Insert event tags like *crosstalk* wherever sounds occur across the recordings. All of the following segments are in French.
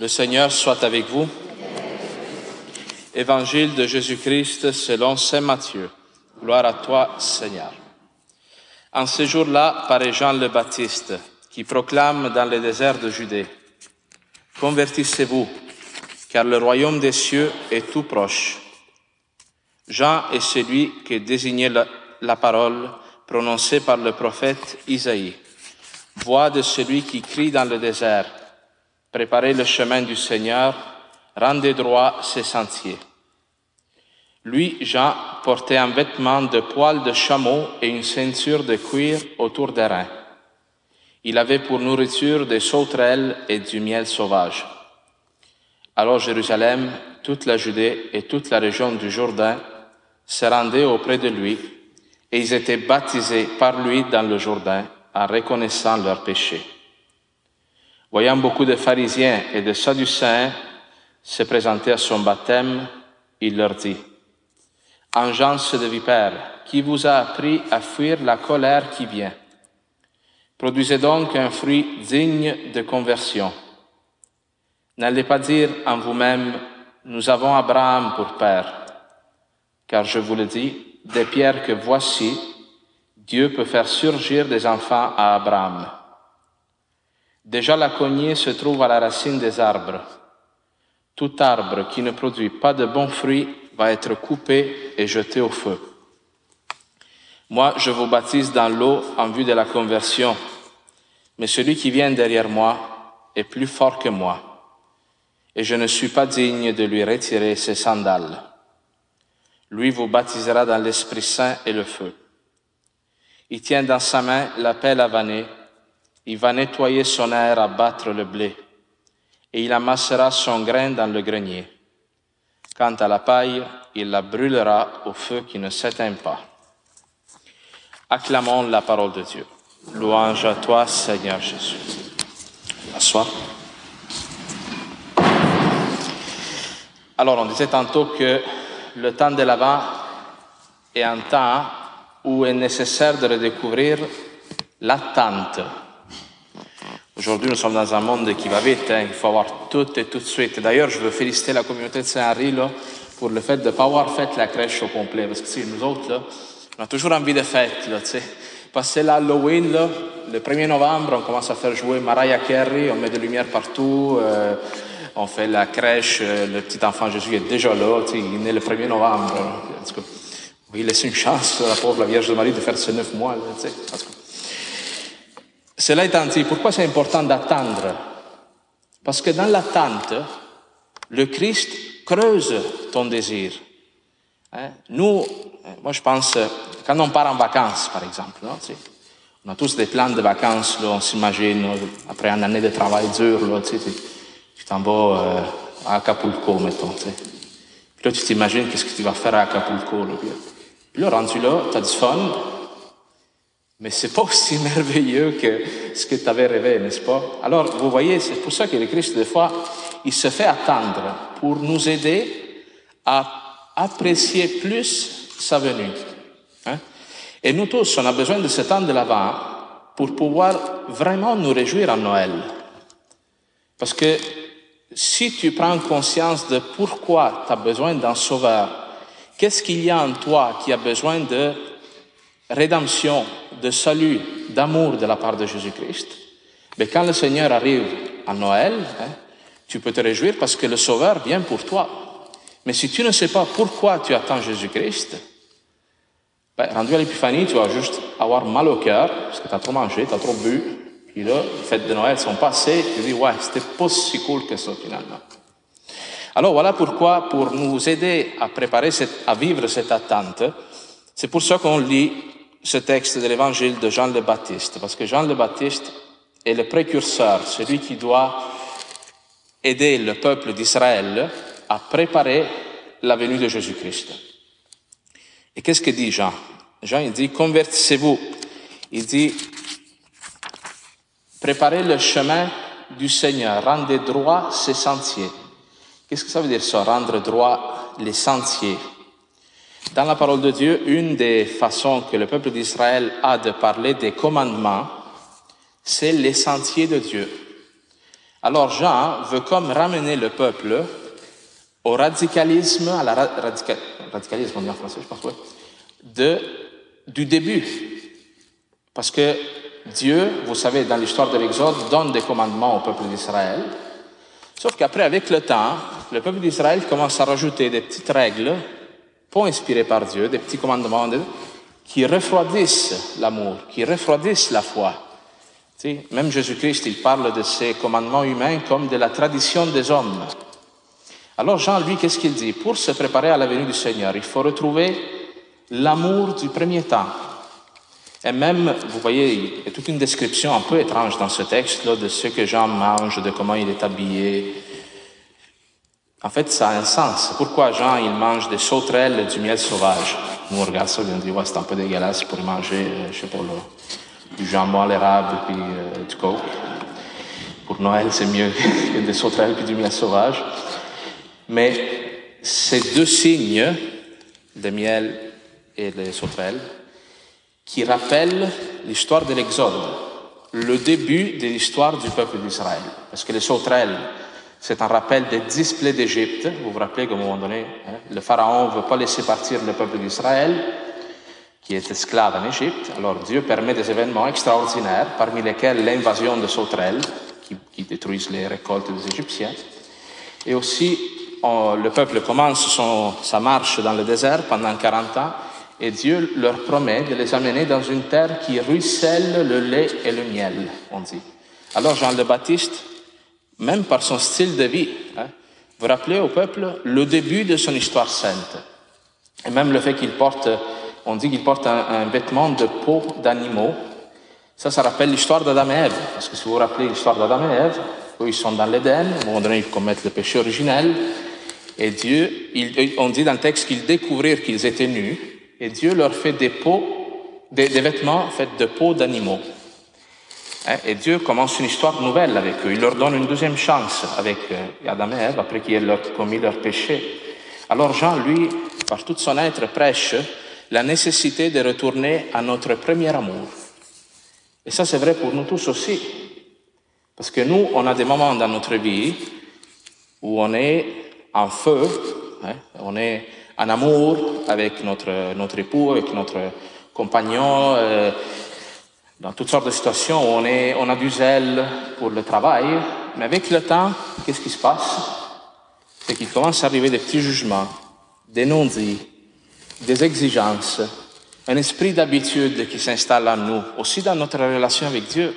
Le Seigneur soit avec vous. Évangile de Jésus-Christ selon Saint Matthieu. Gloire à toi, Seigneur. En ce jour-là paraît Jean le Baptiste, qui proclame dans le désert de Judée, Convertissez-vous, car le royaume des cieux est tout proche. Jean est celui qui désignait la, la parole prononcée par le prophète Isaïe. Voix de celui qui crie dans le désert, Préparez le chemin du Seigneur, rendez droit ses sentiers. Lui, Jean, portait un vêtement de poils de chameau et une ceinture de cuir autour des reins. Il avait pour nourriture des sauterelles et du miel sauvage. Alors Jérusalem, toute la Judée et toute la région du Jourdain se rendaient auprès de lui et ils étaient baptisés par lui dans le Jourdain en reconnaissant leurs péchés. Voyant beaucoup de pharisiens et de sadducéens se présenter à son baptême, il leur dit, Engeance de vipères, qui vous a appris à fuir la colère qui vient? Produisez donc un fruit digne de conversion. N'allez pas dire en vous-même, nous avons Abraham pour père, car je vous le dis, des pierres que voici, Dieu peut faire surgir des enfants à Abraham. Déjà la cognée se trouve à la racine des arbres. Tout arbre qui ne produit pas de bons fruits va être coupé et jeté au feu. Moi, je vous baptise dans l'eau en vue de la conversion, mais celui qui vient derrière moi est plus fort que moi, et je ne suis pas digne de lui retirer ses sandales. Lui vous baptisera dans l'Esprit Saint et le feu. Il tient dans sa main la pelle à vanner il va nettoyer son air à battre le blé, et il amassera son grain dans le grenier. Quant à la paille, il la brûlera au feu qui ne s'éteint pas. Acclamons la parole de Dieu. Louange à toi, Seigneur Jésus. Assois. Alors, on disait tantôt que le temps de l'avant est un temps où est nécessaire de redécouvrir l'attente Aujourd'hui, nous sommes dans un monde qui va vite, hein. il faut avoir tout et tout de suite. D'ailleurs, je veux féliciter la communauté de Saint-Henri pour le fait de ne pas avoir fait la crèche au complet. Parce que si nous autres, on a toujours envie de fête. Là, Passer l'Halloween, le 1er novembre, on commence à faire jouer Mariah Carey, on met des lumières partout, euh, on fait la crèche, euh, le petit enfant Jésus est déjà là, il est le 1er novembre. Il laisse une chance, la pauvre Vierge de Marie, de faire ses neuf mois. Là. Cela étant dit, pourquoi c'est important d'attendre? Parce que dans l'attente, le Christ creuse ton désir. Hein? Nous, moi je pense, quand on part en vacances, par exemple, non? on a tous des plans de vacances, là, on s'imagine, après une année de travail dur, là, tu t'en vas euh, à Acapulco, mettons. Puis là, tu t'imagines qu'est-ce que tu vas faire à Acapulco. Là, puis là, rendu là, tu as du fun, mais c'est pas aussi merveilleux que ce que tu avais rêvé, n'est-ce pas? Alors, vous voyez, c'est pour ça que le Christ, des fois, il se fait attendre pour nous aider à apprécier plus sa venue. Hein? Et nous tous, on a besoin de ce temps de l'avant pour pouvoir vraiment nous réjouir en Noël. Parce que si tu prends conscience de pourquoi tu as besoin d'un sauveur, qu'est-ce qu'il y a en toi qui a besoin de rédemption, de salut, d'amour de la part de Jésus-Christ, mais quand le Seigneur arrive à Noël, hein, tu peux te réjouir parce que le Sauveur vient pour toi. Mais si tu ne sais pas pourquoi tu attends Jésus-Christ, ben, rendu à l'épiphanie, tu vas juste avoir mal au cœur parce que tu as trop mangé, tu as trop bu, puis là, les fêtes de Noël sont passées, tu dis, ouais, c'était pas si cool que ça finalement. Alors voilà pourquoi, pour nous aider à préparer, à vivre cette attente, c'est pour ça qu'on lit ce texte de l'évangile de Jean le Baptiste, parce que Jean le Baptiste est le précurseur, celui qui doit aider le peuple d'Israël à préparer la venue de Jésus-Christ. Et qu'est-ce que dit Jean? Jean, il dit, convertissez-vous. Il dit, préparez le chemin du Seigneur, rendez droit ses sentiers. Qu'est-ce que ça veut dire ça, rendre droit les sentiers dans la parole de Dieu, une des façons que le peuple d'Israël a de parler des commandements, c'est les sentiers de Dieu. Alors Jean veut comme ramener le peuple au radicalisme, à la radicalisme, on dit en français, je pense, ouais, de, du début. Parce que Dieu, vous savez, dans l'histoire de l'Exode, donne des commandements au peuple d'Israël. Sauf qu'après, avec le temps, le peuple d'Israël commence à rajouter des petites règles, pas inspirées par Dieu, des petits commandements qui refroidissent l'amour, qui refroidissent la foi. même Jésus-Christ, il parle de ces commandements humains comme de la tradition des hommes. Alors Jean, lui, qu'est-ce qu'il dit? Pour se préparer à la venue du Seigneur, il faut retrouver l'amour du premier temps. Et même, vous voyez, il y a toute une description un peu étrange dans ce texte-là de ce que Jean mange, de comment il est habillé. En fait, ça a un sens. Pourquoi Jean, il mange des sauterelles et du miel sauvage Nous, on regarde ça on dit, ouais, c'est un peu dégueulasse pour manger, euh, je sais pas, du jambon à l'érable et euh, du coke. Pour Noël, c'est mieux *laughs* que des sauterelles et du miel sauvage. Mais ces deux signes, le miel et les sauterelles, qui rappellent l'histoire de l'Exode, le début de l'histoire du peuple d'Israël. Parce que les sauterelles, c'est un rappel des dix plaies d'Égypte. Vous vous rappelez qu'à un moment donné, hein, le Pharaon ne veut pas laisser partir le peuple d'Israël, qui est esclave en Égypte. Alors Dieu permet des événements extraordinaires, parmi lesquels l'invasion de sauterelles, qui, qui détruisent les récoltes des Égyptiens, et aussi le peuple commence sa marche dans le désert pendant 40 ans et Dieu leur promet de les amener dans une terre qui ruisselle le lait et le miel, on dit. Alors Jean le Baptiste, même par son style de vie, hein, vous rappelez au peuple le début de son histoire sainte. Et même le fait qu'il porte, on dit qu'il porte un, vêtement de peau d'animaux. Ça, ça rappelle l'histoire d'Adam et Ève. Parce que si vous vous rappelez l'histoire d'Adam et Ève, eux, ils sont dans l'Éden, à un moment ils commettent le péché originel. Et Dieu, on dit dans le texte qu'ils découvrirent qu'ils étaient nus, et Dieu leur fait des peaux, des, vêtements faits de peaux d'animaux. Hein, et Dieu commence une histoire nouvelle avec eux. Il leur donne une deuxième chance avec euh, Adam et Ève après qu'ils aient commis leur péché. Alors Jean, lui, par tout son être, prêche la nécessité de retourner à notre premier amour. Et ça, c'est vrai pour nous tous aussi. Parce que nous, on a des moments dans notre vie où on est en feu, hein, on est en amour avec notre, notre époux, avec notre compagnon, euh, dans toutes sortes de situations on a du zèle pour le travail, mais avec le temps, qu'est-ce qui se passe? C'est qu'il commence à arriver des petits jugements, des non-dits, des exigences, un esprit d'habitude qui s'installe en nous, aussi dans notre relation avec Dieu.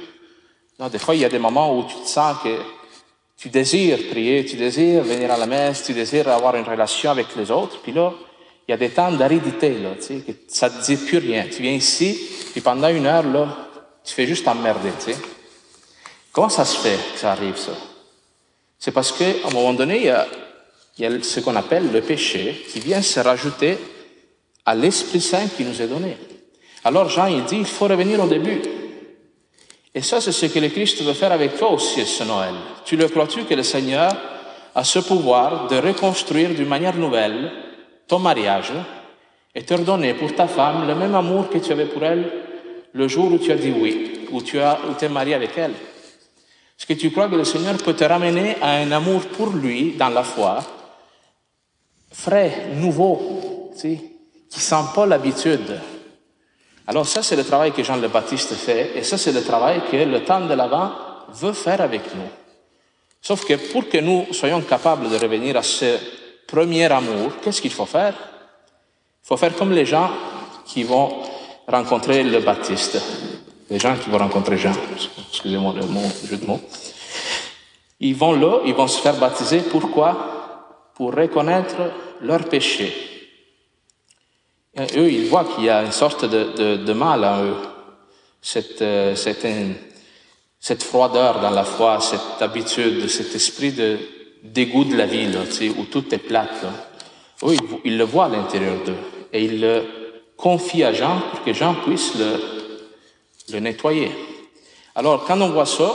Non, des fois, il y a des moments où tu te sens que tu désires prier, tu désires venir à la messe, tu désires avoir une relation avec les autres, puis là, il y a des temps d'aridité, là, tu sais, que ça te dit plus rien. Tu viens ici, puis pendant une heure, là, tu fais juste emmerder, tu sais. Comment ça se fait que ça arrive, ça? C'est parce qu'à un moment donné, il y, a, il y a ce qu'on appelle le péché qui vient se rajouter à l'Esprit Saint qui nous est donné. Alors Jean, il dit, il faut revenir au début. Et ça, c'est ce que le Christ veut faire avec toi aussi ce Noël. Tu le crois-tu que le Seigneur a ce pouvoir de reconstruire d'une manière nouvelle ton mariage et te redonner pour ta femme le même amour que tu avais pour elle? Le jour où tu as dit oui, où tu as, où t'es marié avec elle. Est-ce que tu crois que le Seigneur peut te ramener à un amour pour lui dans la foi, frais, nouveau, tu sais, qui sent pas l'habitude, alors ça, c'est le travail que Jean le Baptiste fait, et ça, c'est le travail que le temps de l'Avent veut faire avec nous. Sauf que pour que nous soyons capables de revenir à ce premier amour, qu'est-ce qu'il faut faire? Il faut faire comme les gens qui vont rencontrer le Baptiste, les gens qui vont rencontrer Jean, excusez-moi le mot, jeu de mots. Ils vont là, ils vont se faire baptiser. Pourquoi? Pour reconnaître leurs péchés eux, ils voient qu'il y a une sorte de, mal en eux. Cette, euh, cette, froideur dans la foi, cette habitude, cet esprit de dégoût de la vie, où tout est plate. Eux, ils, le voient à l'intérieur d'eux. Et ils le confient à Jean pour que Jean puisse le, nettoyer. Alors, quand on voit ça,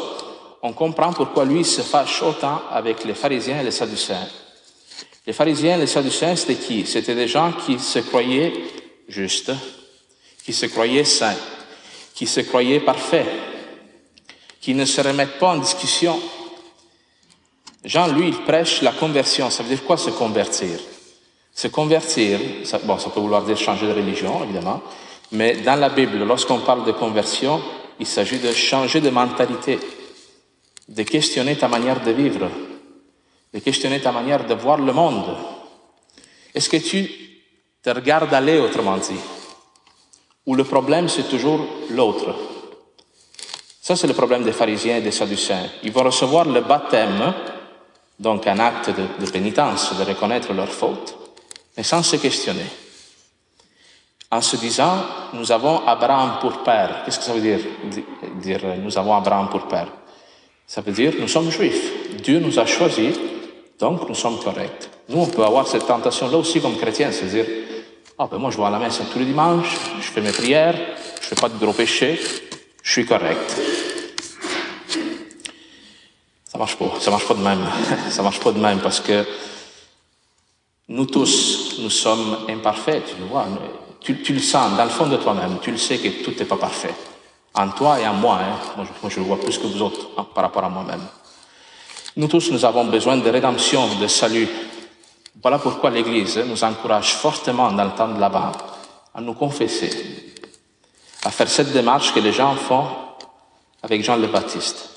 on comprend pourquoi lui se fâche autant avec les pharisiens et les sadducéens. Les pharisiens, les sadducéens, c'était qui? C'était des gens qui se croyaient justes, qui se croyaient saints, qui se croyaient parfaits, qui ne se remettent pas en discussion. Jean, lui, il prêche la conversion. Ça veut dire quoi se convertir? Se convertir, ça, bon, ça peut vouloir dire changer de religion, évidemment, mais dans la Bible, lorsqu'on parle de conversion, il s'agit de changer de mentalité, de questionner ta manière de vivre, de questionner ta manière de voir le monde. Est-ce que tu te regardes aller, autrement dit Ou le problème, c'est toujours l'autre? Ça, c'est le problème des pharisiens et des sadducéens. Ils vont recevoir le baptême, donc un acte de, de pénitence, de reconnaître leur faute, mais sans se questionner. En se disant, nous avons Abraham pour père. Qu'est-ce que ça veut dire, dire nous avons Abraham pour père Ça veut dire, nous sommes juifs. Dieu nous a choisis, donc nous sommes corrects. Nous, on peut avoir cette tentation-là aussi comme chrétiens, c'est-à-dire, ah ben moi je vais à la messe tous les dimanches, je fais mes prières, je fais pas de gros péchés, je suis correct. Ça marche pas, ça marche pas de même. *laughs* ça marche pas de même parce que nous tous, nous sommes imparfaits, tu le vois. Tu, le sens dans le fond de toi-même, tu le sais que tout n'est pas parfait. En toi et en moi, hein. moi, je, le vois plus que vous autres hein, par rapport à moi-même. Nous tous, nous avons besoin de rédemption, de salut. Voilà pourquoi l'Église nous encourage fortement dans le temps de là-bas à nous confesser, à faire cette démarche que les gens font avec Jean le Baptiste.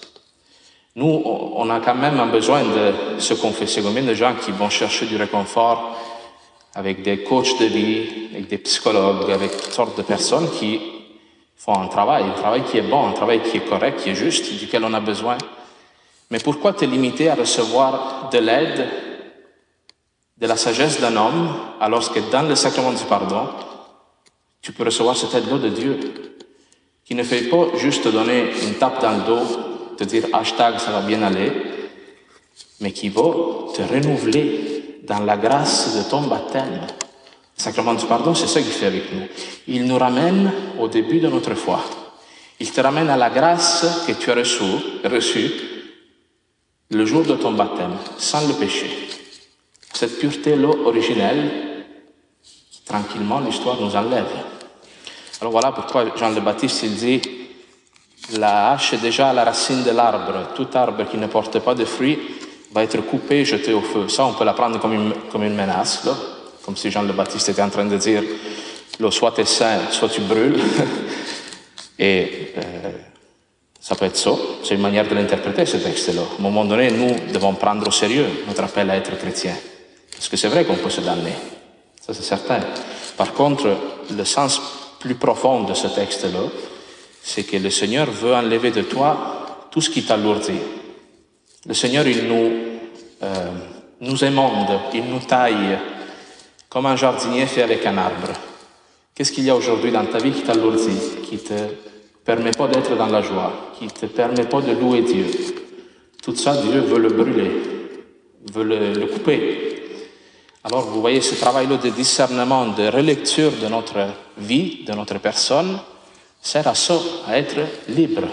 Nous, on a quand même un besoin de se confesser. Combien de gens qui vont chercher du réconfort avec des coachs de vie, avec des psychologues, avec toutes sortes de personnes qui font un travail, un travail qui est bon, un travail qui est correct, qui est juste, duquel on a besoin. Mais pourquoi te limiter à recevoir de l'aide, de la sagesse d'un homme, alors que dans le sacrement du pardon, tu peux recevoir cette aide-là de Dieu, qui ne fait pas juste te donner une tape dans le dos, te dire hashtag ça va bien aller, mais qui va te renouveler dans la grâce de ton baptême. Le sacrement du pardon, c'est ça qu'il fait avec nous. Il nous ramène au début de notre foi. Il te ramène à la grâce que tu as reçue, reçue le jour de ton baptême, sans le péché. Cette pureté-là originelle, tranquillement, l'histoire nous enlève. Alors voilà pourquoi Jean le Baptiste, il dit, la hache est déjà à la racine de l'arbre. Tout arbre qui ne porte pas de fruits va être coupé, jeté au feu. Ça, on peut la prendre comme une, comme une menace, comme si Jean le Baptiste était en train de dire, là, soit tu es saint, soit tu brûles. *laughs* Et euh, ça peut être ça. C'est une manière de l'interpréter, ce texte-là. À un moment donné, nous devons prendre au sérieux notre appel à être chrétien. Parce que c'est vrai qu'on peut se damner. Ça, c'est certain. Par contre, le sens plus profond de ce texte-là, c'est que le Seigneur veut enlever de toi tout ce qui t'alourdit. Le Seigneur, il nous, euh, nous émonde, il nous taille, comme un jardinier fait avec un arbre. Qu'est-ce qu'il y a aujourd'hui dans ta vie qui t'alourdit, qui te permet pas d'être dans la joie, qui te permet pas de louer Dieu? Tout ça, Dieu veut le brûler, veut le, le couper. Alors, vous voyez ce travail-là de discernement, de relecture de notre vie, de notre personne, sert à ça, à être libre,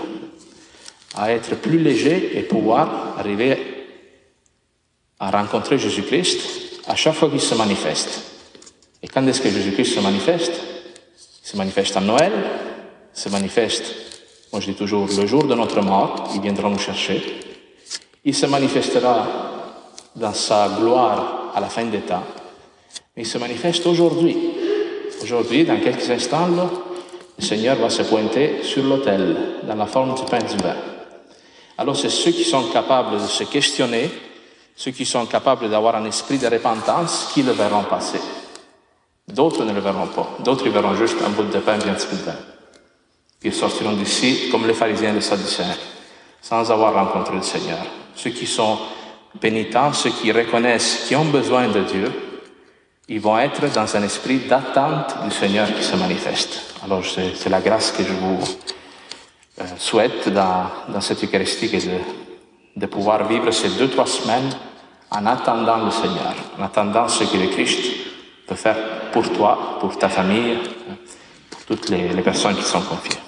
à être plus léger et pouvoir arriver à rencontrer Jésus-Christ à chaque fois qu'il se manifeste. Et quand est-ce que Jésus-Christ se manifeste? Il se manifeste en Noël, il se manifeste, moi je dis toujours, le jour de notre mort, il viendra nous chercher. Il se manifestera dans sa gloire à la fin des temps. Mais il se manifeste aujourd'hui. Aujourd'hui, dans quelques instants, le Seigneur va se pointer sur l'autel, dans la forme du pain du vin. Alors c'est ceux qui sont capables de se questionner, ceux qui sont capables d'avoir un esprit de repentance, qui le verront passer. D'autres ne le verront pas. D'autres verront juste un bout de pain et vin. Ils sortiront d'ici comme les pharisiens et les sadducéens, sans avoir rencontré le Seigneur. Ceux qui sont pénitents, ceux qui reconnaissent qu'ils ont besoin de Dieu, ils vont être dans un esprit d'attente du Seigneur qui se manifeste. Alors c'est la grâce que je vous euh, souhaite dans, cette Eucharistie, de, de pouvoir vivre ces deux, trois semaines en attendant le Seigneur, en attendant ce que le Christ peut faire pour toi, pour ta famille, pour toutes les personnes qui sont confiées.